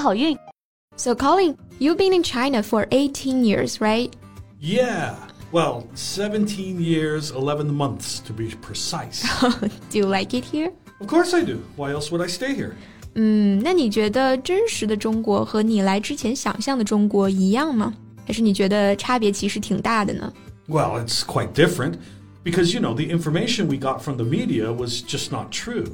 好运！So Colin, you've been in China for 18 years, right? Yeah. Well, 17 years, 11 months to be precise. do you like it here? Of course I do. Why else would I stay here? 嗯，那你觉得真实的中国和你来之前想象的中国一样吗？还是你觉得差别其实挺大的呢？Well, it's quite different because you know the information we got from the media was just not true.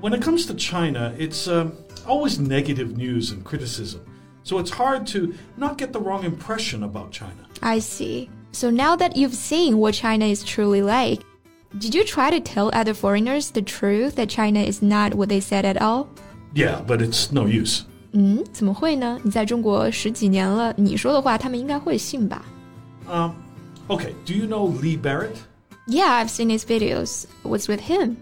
When it comes to China, it's uh, always negative news and criticism. So it's hard to not get the wrong impression about China. I see. So now that you've seen what China is truly like, did you try to tell other foreigners the truth that China is not what they said at all? Yeah, but it's no use. 嗯，怎么会呢？你在中国十几年了，你说的话他们应该会信吧？Um, okay. Do you know Lee Barrett? Yeah, I've seen his videos. What's with him?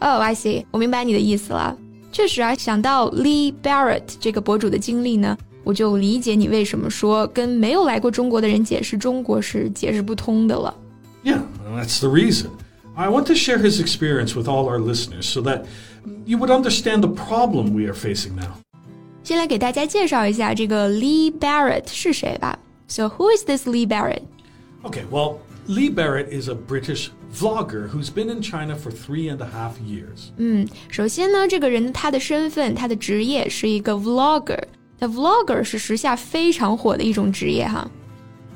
Oh, I see. 我明白你的意思了。 确实啊，想到 Lee Barrett 这个博主的经历呢，我就理解你为什么说跟没有来过中国的人解释中国是解释不通的了。Yeah, that's the reason. I want to share his experience with all our listeners so that you would understand the problem we are facing now. 先来给大家介绍一下这个 Lee Barrett 是谁吧。So who is this Lee Barrett? Okay, well, Lee Barrett is a British vlogger who's been in China for three and a half years. 嗯，首先呢，这个人他的身份、他的职业是一个 vlogger。那 vlogger 是时下非常火的一种职业哈。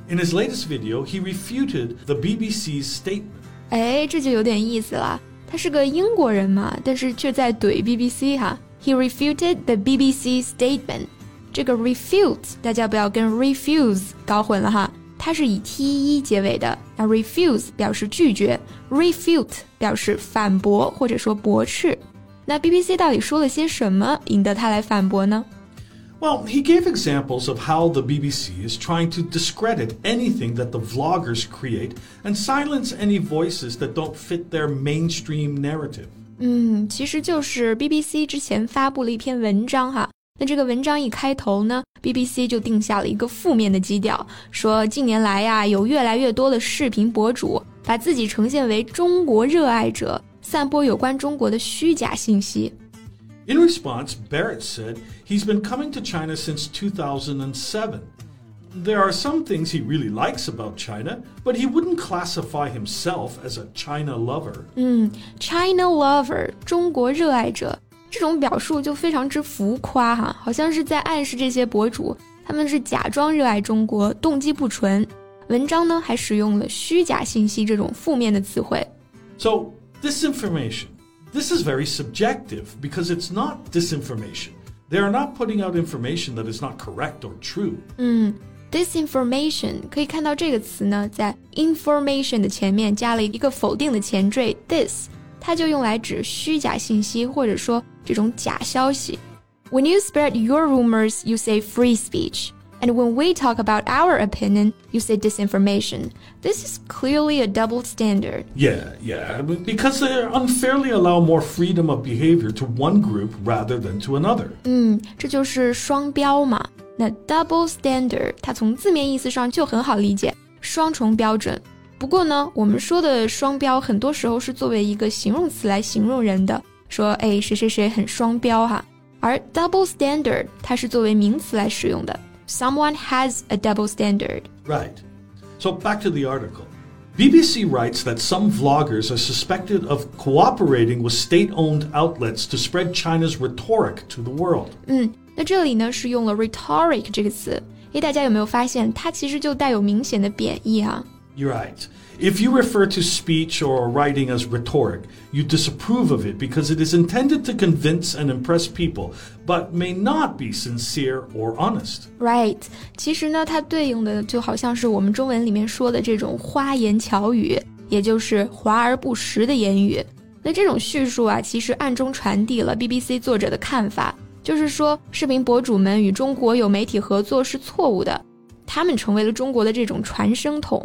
In his latest video, he refuted the BBC's statement. 哎，这就有点意思了。他是个英国人嘛，但是却在怼 BBC 哈。He refuted the BBC statement. 这个 refute 大家不要跟 refuse 搞混了哈， 它是以 te 结尾的。那 refuse 表示拒绝，refute 表示反驳或者说驳斥。那 BBC 到底说了些什么，引得他来反驳呢？well, he gave examples of how the BBC is trying to discredit anything that the vloggers create and silence any voices that don't fit their mainstream narrative. 嗯，其实就是 BBC 之前发布了一篇文章哈。 那这个文章一开头呢，BBC 就定下了一个负面的基调，说近年来呀，有越来越多的视频博主把自己呈现为中国热爱者，散播有关中国的虚假信息。in response, Barrett said he's been coming to China since 2007. There are some things he really likes about China, but he wouldn't classify himself as a China lover. 嗯，China lover，中国热爱者， 这种表述就非常之浮夸哈，好像是在暗示这些博主他们是假装热爱中国，动机不纯。文章呢还使用了虚假信息这种负面的词汇。So disinformation this is very subjective because it's not disinformation. They are not putting out information that is not correct or true. 嗯，disinformation 可以看到这个词呢，在 information 的前面加了一个否定的前缀 this，它就用来指虚假信息或者说这种假消息。When you spread your rumors, you say free speech. And when we talk about our opinion, you say disinformation. This is clearly a double standard. Yeah, yeah, because they unfairly allow more freedom of behavior to one group rather than to another. 嗯，这就是双标嘛。那 double standard 它从字面意思上就很好理解，双重标准。 不过呢，我们说的双标很多时候是作为一个形容词来形容人的，说哎谁谁谁很双标哈。而 double standard 它是作为名词来使用的。someone has a double standard. Right. So back to the article. BBC writes that some vloggers are suspected of cooperating with state-owned outlets to spread China's rhetoric to the world. 嗯，那这里呢是用了 rhetoric 这个词，诶，大家有没有发现它其实就带有明显的贬义啊 ？You're right. If you refer to speech or writing as rhetoric, you disapprove of it because it is intended to convince and impress people, but may not be sincere or honest. Right，其实呢，它对应的就好像是我们中文里面说的这种花言巧语，也就是华而不实的言语。那这种叙述啊，其实暗中传递了 BBC 作者的看法， 就是说视频博主们与中国有媒体合作是错误的，他们成为了中国的这种传声筒。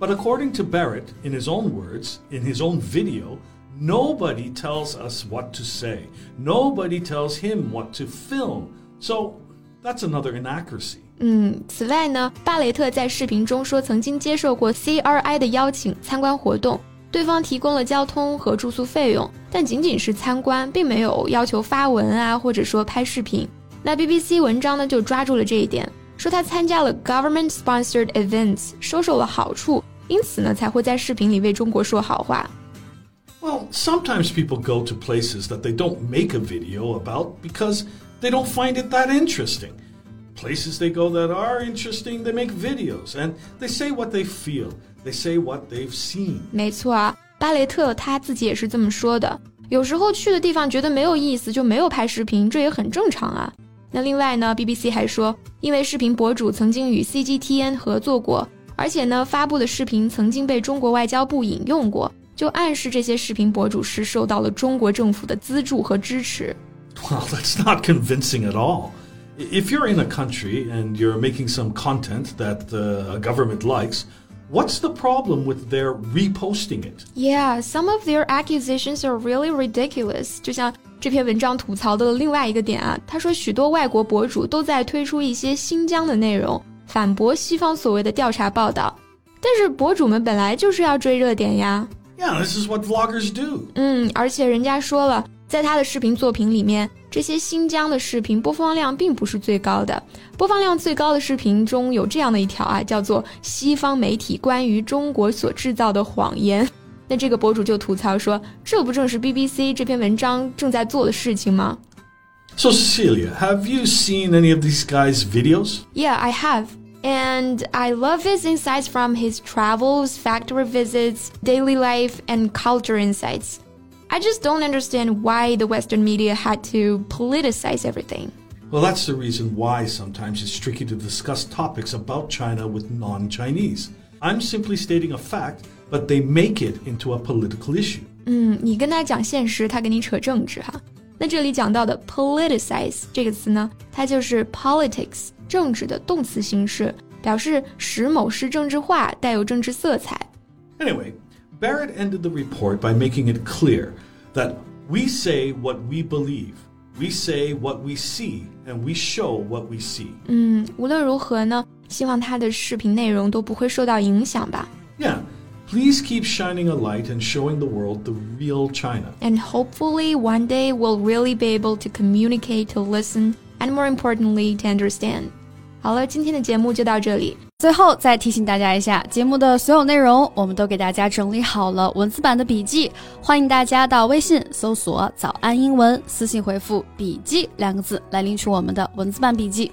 But according to Barrett, in his own words, in his own video, nobody tells us what to say. Nobody tells him what to film. So that's another inaccuracy. 嗯，此外呢，巴雷特在视频中说，曾经接受过 CRI 的邀请参观活动，对方提供了交通和住宿费用，但仅仅是参观，并没有要求发文啊，或者说拍视频。那 BBC 文章呢就抓住了这一点，说他参加了 government-sponsored events，收受了好处， 因此呢才会在视频里为中国说好话。Well, sometimes people go to places that they don't make a video about because they don't find it that interesting. Places they go that are interesting, they make videos and they say what they feel. They say what they've seen. 没错啊，巴雷特他自己也是这么说的。有时候去的地方觉得没有意思，就没有拍视频，这也很正常啊。那另外呢，BBC 还说，因为视频博主曾经与 CGTN 合作过， 而且呢，发布的视频曾经被中国外交部引用过，就暗示这些视频博主是受到了中国政府的资助和支持。Well, that's not convincing at all. If you're in a country and you're making some content that uh, a government likes, What's the problem with their reposting it? Yeah, some of their accusations are really ridiculous. 就像这篇文章吐槽的另外一个点啊，他说许多外国博主都在推出一些新疆的内容， 反驳西方所谓的调查报道。但是博主们本来就是要追热点呀。Yeah, this is what vloggers do. 嗯，而且人家说了，在他的视频作品里面。这些新疆的视频播放量并不是最高的，播放量最高的视频中有这样的一条啊，叫做“西方媒体关于中国所制造的谎言”。那这个博主就吐槽说：“这不正是 BBC 这篇文章正在做的事情吗？” So Cecilia, have you seen any of these guys' videos? Yeah, I have. And I love his insights from his travels, factory visits, daily life, and culture insights. I just don't understand why the Western media had to politicize everything. Well, that's the reason why sometimes it's tricky to discuss topics about China with non Chinese. I'm simply stating a fact, but they make it into a political issue. 嗯，你跟他讲现实，他跟你扯政治哈。那这里讲到的 politicize 这个词呢，它就是 politics 政治的动词形式，表示使某事政治化，带有政治色彩。Anyway, Barrett ended the report by making it clear that we say what we believe, we say what we see, and we show what we see. 嗯，无论如何呢，希望他的视频内容都不会受到影响吧。Yeah. Please keep shining a light and showing the world the real China. And hopefully, one day we'll really be able to communicate, to listen, and more importantly, to understand. 好了，今天的节目就到这里。最后再提醒大家一下，节目的所有内容我们都给大家整理好了文字版的笔记，欢迎大家到微信搜索“早安英文”，私信回复“笔记”两个字来领取我们的文字版笔记。